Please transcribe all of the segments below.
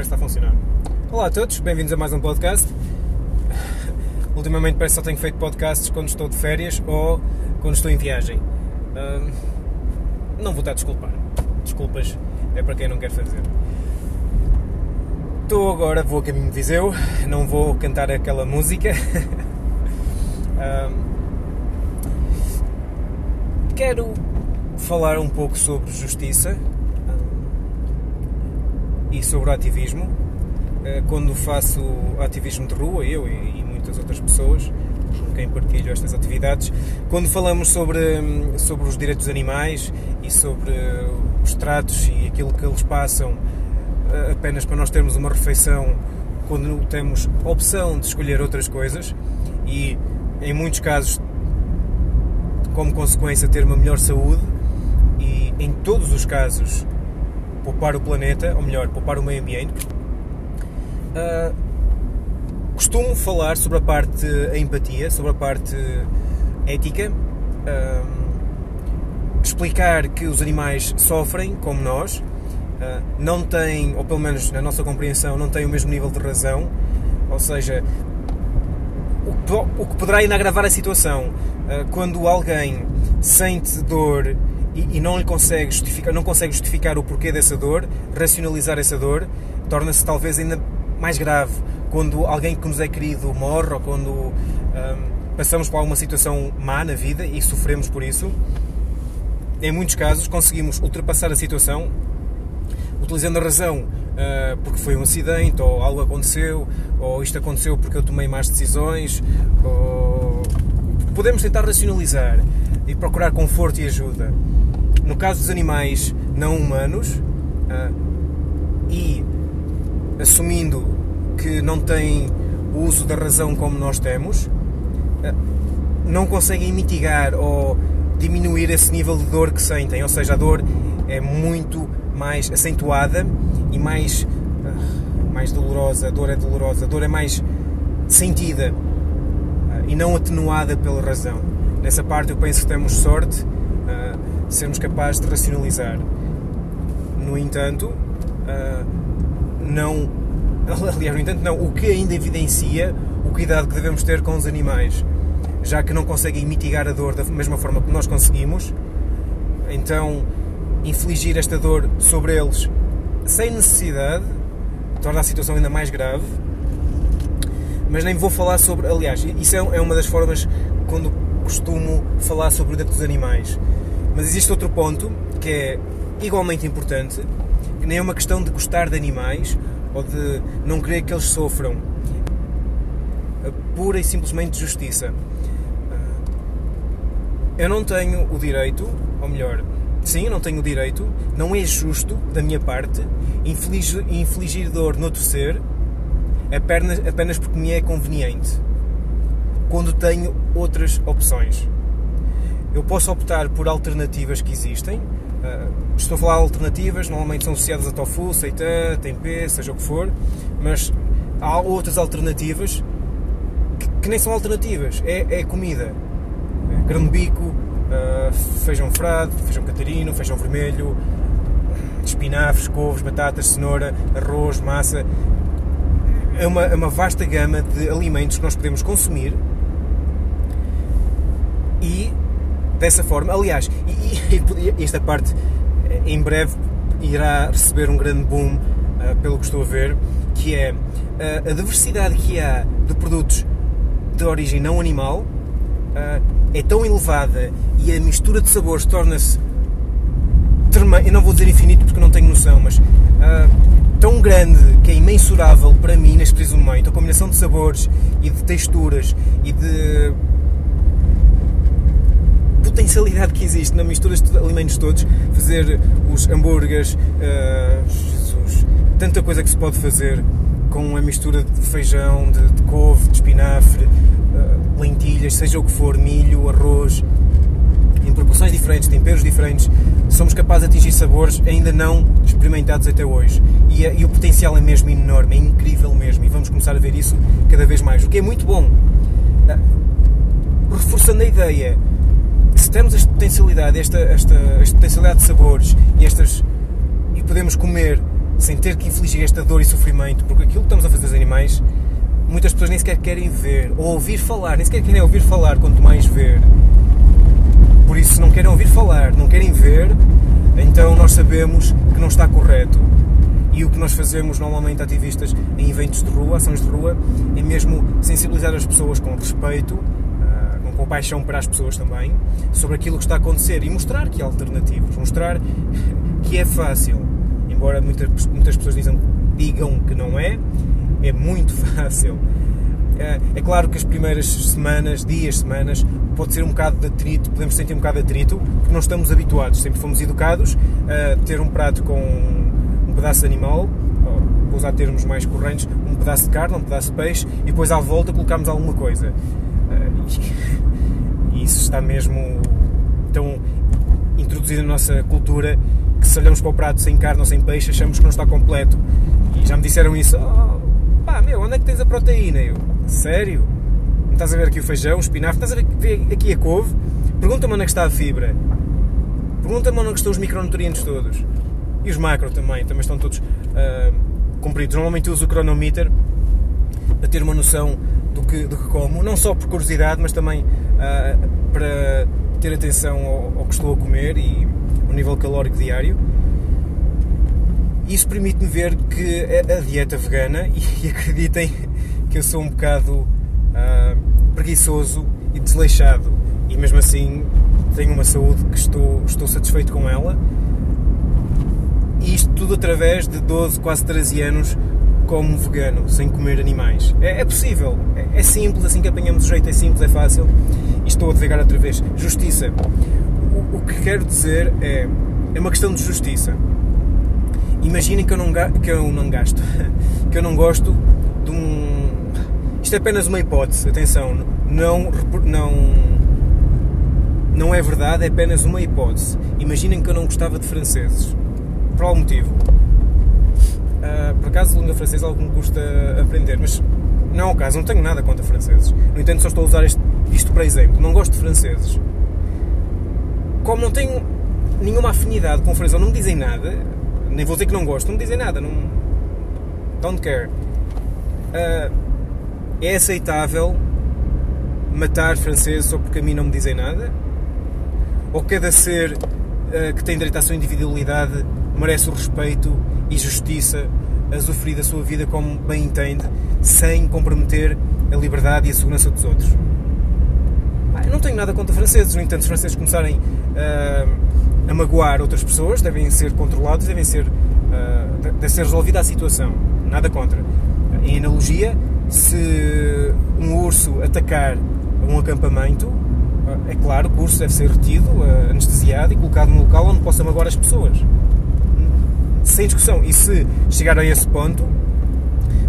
parece está a funcionar. Olá a todos, bem-vindos a mais um podcast. Ultimamente parece que só tenho feito podcasts quando estou de férias ou quando estou em viagem. Não vou estar a desculpar. Desculpas é para quem não quer fazer. Estou agora, vou a caminho de Viseu, não vou cantar aquela música. Quero falar um pouco sobre justiça e sobre o ativismo. Eh, quando faço ativismo de rua, eu e muitas outras pessoas com quem partilho estas atividades, quando falamos sobre, sobre os direitos dos animais e sobre os tratos e aquilo que eles passam eh, apenas para nós termos uma refeição quando temos opção de escolher outras coisas e em muitos casos como consequência ter uma melhor saúde e em todos os casos poupar o planeta, ou melhor, poupar o meio ambiente. Uh, costumo falar sobre a parte a empatia, sobre a parte ética, uh, explicar que os animais sofrem como nós, uh, não têm, ou pelo menos na nossa compreensão, não têm o mesmo nível de razão, ou seja, o que poderá ainda agravar a situação quando alguém sente dor e, e, não lhe consegue justificar, não consegue justificar o porquê dessa dor, racionalizar essa dor, torna-se talvez ainda mais grave quando alguém que nos é querido morre ou quando um, passamos por alguma situação má na vida e sofremos por isso. Em muitos casos conseguimos ultrapassar a situação utilizando a razão uh, porque foi um acidente ou algo aconteceu ou isto aconteceu porque eu tomei más decisões ou... podemos tentar racionalizar e procurar conforto e ajuda no caso dos animais não humanos, uh, e assumindo que não têm o uso da razão como nós temos, uh, não conseguem mitigar ou diminuir esse nível de dor que sentem, ou seja, a dor é muito mais acentuada e mais, uh, mais dolorosa, a dor é dolorosa, a dor é mais sentida e não atenuada pela razão. Nessa parte eu penso que temos sorte sermos capazes de racionalizar. No entanto, uh, não. Aliás, no entanto, não. O que ainda evidencia o cuidado que devemos ter com os animais, já que não conseguem mitigar a dor da mesma forma que nós conseguimos, então infligir esta dor sobre eles sem necessidade torna a situação ainda mais grave. Mas nem vou falar sobre. Aliás, isso é, é uma das formas quando costumo falar sobre o direito dos animais mas existe outro ponto que é igualmente importante, que nem é uma questão de gostar de animais ou de não querer que eles sofram. Pura e simplesmente justiça. Eu não tenho o direito, ou melhor, sim, eu não tenho o direito, não é justo da minha parte infligir, infligir dor noutro ser apenas, apenas porque me é conveniente, quando tenho outras opções eu posso optar por alternativas que existem. Uh, estou a falar de alternativas, normalmente são associadas a tofu, seitan, tempê, seja o que for, mas há outras alternativas que, que nem são alternativas, é, é comida. É grão de bico, uh, feijão frado, feijão catarino, feijão vermelho, espinafres, couves, batatas, cenoura, arroz, massa. É uma, é uma vasta gama de alimentos que nós podemos consumir e dessa forma. Aliás, e, e, esta parte eh, em breve irá receber um grande boom, uh, pelo que estou a ver, que é uh, a diversidade que há de produtos de origem não animal uh, é tão elevada e a mistura de sabores torna-se eu não vou dizer infinito porque não tenho noção, mas tão grande que é imensurável para mim neste preciso momento. A combinação de sabores e de texturas e de potencialidade que existe na mistura de alimentos todos, fazer os hambúrgueres, uh, Jesus, tanta coisa que se pode fazer com a mistura de feijão, de, de couve, de espinafre, uh, lentilhas, seja o que for, milho, arroz, em proporções diferentes, temperos diferentes, somos capazes de atingir sabores ainda não experimentados até hoje. E, e, o potencial é mesmo enorme, é incrível mesmo, e vamos começar a ver isso cada vez mais, o que é muito bom. Uh, reforçando a ideia temos esta potencialidade, esta, esta, esta potencialidade de sabores e estas e podemos comer sem ter que infligir esta dor e sofrimento, porque aquilo que estamos a fazer aos animais, muitas pessoas nem sequer querem ver ou ouvir falar, nem sequer querem ouvir falar, quanto mais ver. Por isso, não querem ouvir falar, não querem ver, então nós sabemos que não está correto. E o que nós fazemos normalmente, ativistas, em eventos de rua, ações de rua, é mesmo sensibilizar as pessoas com respeito, compaixão para as pessoas também, sobre aquilo que está a acontecer e mostrar que há alternativas, mostrar que é fácil. Embora muitas, muitas pessoas digam, digam que não é, é muito fácil. Ah, é claro que as primeiras semanas, dias, semanas, pode ser um bocado de atrito, podemos sentir um bocado de atrito, porque não estamos habituados, sempre fomos educados a ter um prato com um pedaço de animal, vou usar termos mais correntes, um pedaço de carne, um pedaço de peixe, e depois à volta colocarmos alguma coisa. E isso está mesmo tão introduzido na nossa cultura que se olhamos para o prato sem carne ou sem peixe achamos que não está completo. E já me disseram isso, oh, pá, meu, onde é que tens a proteína? Eu, sério? Não estás a ver aqui o feijão, o espinafre, estás a ver aqui a couve? Pergunta-me onde é que está a fibra. Pergunta-me onde é que estão os micronutrientes todos. E os macro também, também estão todos uh, cumpridos. Normalmente uso o cronometer para ter uma noção do que, do que como, não só por curiosidade, mas também uh, para ter atenção ao, ao, que estou a comer e ao nível calórico diário. Isso permite-me ver que a, dieta vegana, e, e, acreditem que eu sou um bocado uh, preguiçoso e desleixado, e mesmo assim tenho uma saúde que estou, estou satisfeito com ela e isto tudo através de 12, quase 13 anos como vegano, sem comer animais. É, é possível, é, é, simples, assim que apanhamos o jeito, é simples, é fácil. Estou a devagar outra vez. Justiça. O, o, que quero dizer é, é uma questão de justiça. Imaginem que eu não, que eu não gasto, que eu não gosto de um. Isto é apenas uma hipótese, atenção, não, não, não é verdade, é apenas uma hipótese. Imaginem que eu não gostava de franceses por algum motivo. Uh, por acaso, língua francesa algo me custa aprender, mas não é o caso, não tenho nada contra franceses. No entanto, só estou a usar isto, isto para exemplo. Não gosto de franceses. Como não tenho nenhuma afinidade com franceses, ou não me dizem nada, nem vou dizer que não gosto, não me dizem nada, não. Don't care. Uh, é aceitável matar franceses só porque a mim não me dizem nada? Ou cada ser uh, que tem direito à sua individualidade merece o respeito e justiça a usufruir da sua vida como bem entende, sem comprometer a liberdade e a segurança dos outros. Ah, eu não tenho nada contra franceses, no entanto, os franceses começarem uh, a magoar outras pessoas, devem ser controlados, devem ser, uh, deve ser resolvida a situação. Nada contra. Em analogia, se um urso atacar um acampamento, é claro que o urso deve ser retido, anestesiado e colocado num local onde possa magoar as pessoas sem discussão. E se chegar a esse ponto,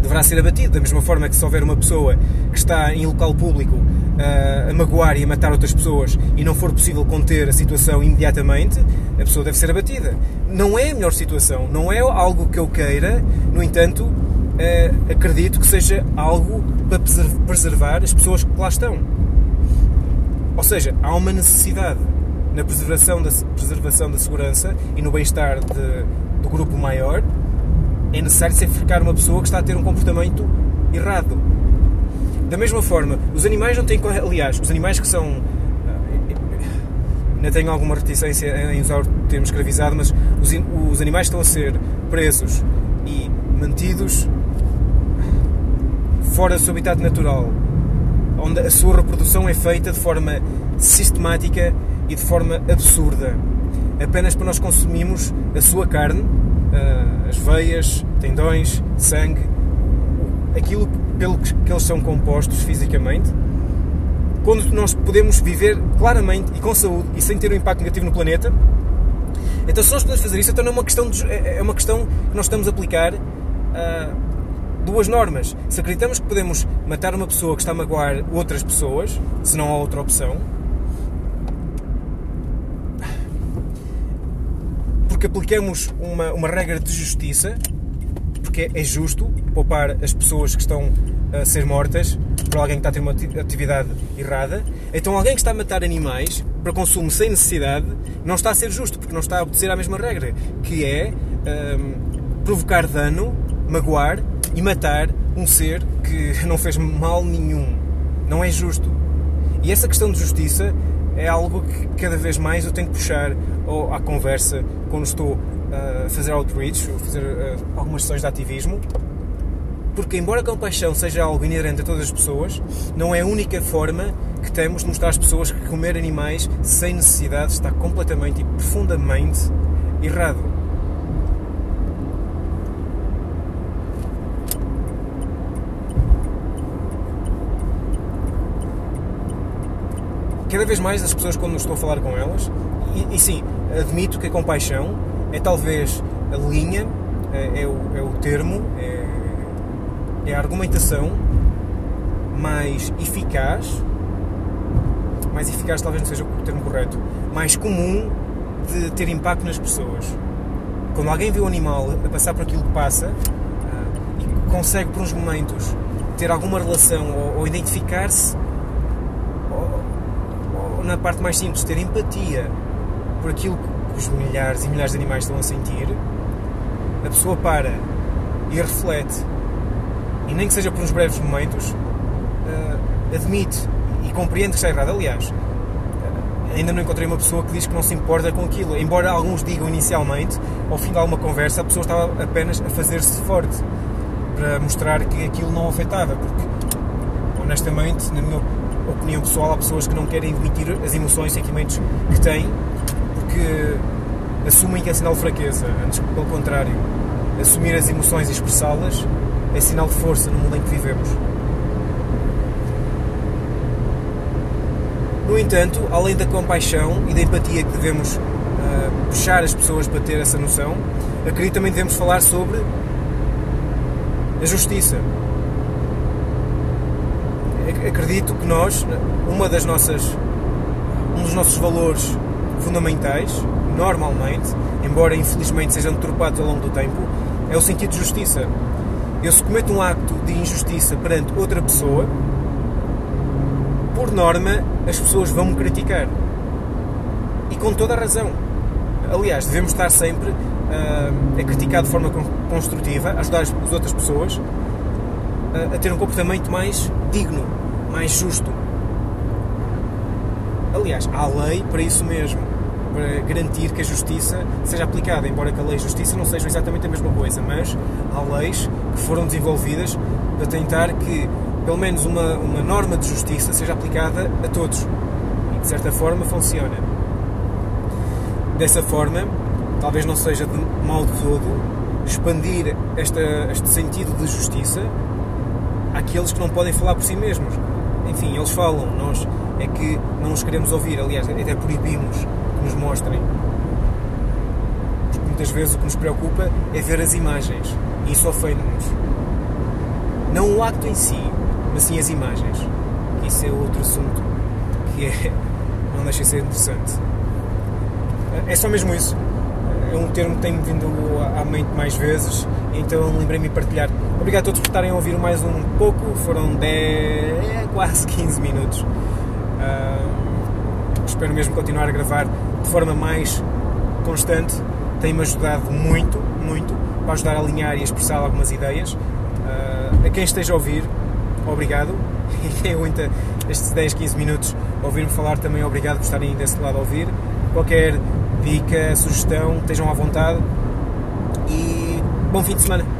deverá ser abatido. Da mesma forma que se houver uma pessoa que está em local público uh, a magoar e a matar outras pessoas e não for possível conter a situação imediatamente, a pessoa deve ser abatida. Não é a melhor situação, não é algo que eu queira, no entanto, uh, acredito que seja algo para preservar as pessoas que lá estão. Ou seja, há uma necessidade na preservação da, preservação da segurança e no bem-estar do grupo maior, é necessário sacrificar uma pessoa que está a ter um comportamento errado. Da mesma forma, os animais não têm. Aliás, os animais que são. Eh, ainda tenho alguma reticência em usar o termo escravizado, mas os, os animais estão a ser presos e mantidos fora do seu habitat natural, onde a sua reprodução é feita de forma sistemática e de forma absurda apenas para nós consumirmos a sua carne, ah, as veias, tendões, sangue, aquilo pelo que eles são compostos fisicamente, quando nós podemos viver claramente e com saúde e sem ter um impacto negativo no planeta. Então, se nós podemos fazer isso, então é uma questão, de, é, é uma questão que nós estamos a aplicar uh, duas normas. Se acreditamos que podemos matar uma pessoa que está a magoar outras pessoas, se não há outra opção, porque aplicamos uma, uma regra de justiça, porque é justo poupar as pessoas que estão a ser mortas por alguém que está a ter uma atividade errada. Então alguém que está a matar animais para consumo sem necessidade não está a ser justo, porque não está a obedecer à mesma regra, que é um, provocar dano, magoar e matar um ser que não fez mal nenhum. Não é justo. E essa questão de justiça é algo que cada vez mais eu tenho que puxar ou à conversa quando estou a fazer outreach, a fazer algumas sessões de ativismo, porque embora a compaixão seja algo inerente a todas as pessoas, não é a única forma que temos de mostrar às pessoas que comer animais sem necessidade está completamente e profundamente errado. Cada vez mais as pessoas, quando estou a falar com elas, e, e sim, admito que a compaixão é talvez a linha, é, é, o, é o termo, é, é a argumentação mais eficaz, mais eficaz talvez não seja o termo correto, mais comum de ter impacto nas pessoas. Quando alguém vê o animal a passar por aquilo que passa uh, e consegue por uns momentos ter alguma relação ou, ou identificar-se, na parte mais simples, ter empatia por aquilo que os milhares e milhares de animais estão a sentir, a pessoa para e reflete e nem que seja por uns breves momentos, uh, admite e compreende que está errado. Aliás, uh, ainda não encontrei uma pessoa que diz que não se importa com aquilo. Embora alguns digam inicialmente, ao fim de alguma conversa, a pessoa estava apenas a fazer-se forte para mostrar que aquilo não afetava. Porque, honestamente, na minha opinião pessoal, há pessoas que não querem admitir as emoções e sentimentos que têm porque assumem que é sinal de fraqueza. Antes, pelo contrário, assumir as emoções e expressá-las é sinal de força no mundo em que vivemos. No entanto, além da compaixão e da empatia que devemos uh, puxar as pessoas para ter essa noção, acredito também devemos falar sobre a justiça. Acredito que nós, uma das nossas, um dos nossos valores fundamentais, normalmente, embora infelizmente sejam deturpados ao longo do tempo, é o sentido de justiça. Eu se cometo um acto de injustiça perante outra pessoa, por norma, as pessoas vão me criticar. E com toda a razão. Aliás, devemos estar sempre uh, a criticar de forma construtiva, ajudar as outras pessoas uh, a ter um comportamento mais digno, mais justo. Aliás, há lei para isso mesmo para garantir que a justiça seja aplicada, embora que a lei e a justiça não sejam exatamente a mesma coisa, mas há leis que foram desenvolvidas para tentar que pelo menos uma, uma norma de justiça seja aplicada a todos e de certa forma funciona. Dessa forma, talvez não seja de mal de todo expandir esta, este sentido de justiça àqueles que não podem falar por si mesmos. Eles falam, nós é que não os queremos ouvir, aliás, até proibimos que nos mostrem. Porque muitas vezes o que nos preocupa é ver as imagens e isso ofende-nos. Não o acto em si, mas sim as imagens. Isso é outro assunto que é, não deixa de ser interessante. É só mesmo isso. É um termo que tenho vindo à mente mais vezes, então lembrei-me de partilhar. Obrigado a todos por estarem a ouvir mais um pouco, foram 10, quase 15 minutos. Uh, espero mesmo continuar a gravar de forma mais constante. Tem-me ajudado muito, muito, para ajudar a alinhar e a expressar algumas ideias. Uh, a quem esteja a ouvir, obrigado. E quem aguenta estes 10, 15 minutos ouvir-me falar, também obrigado por estarem desse lado a ouvir. Qualquer dica, sugestão, estejam à vontade. E bom fim de semana.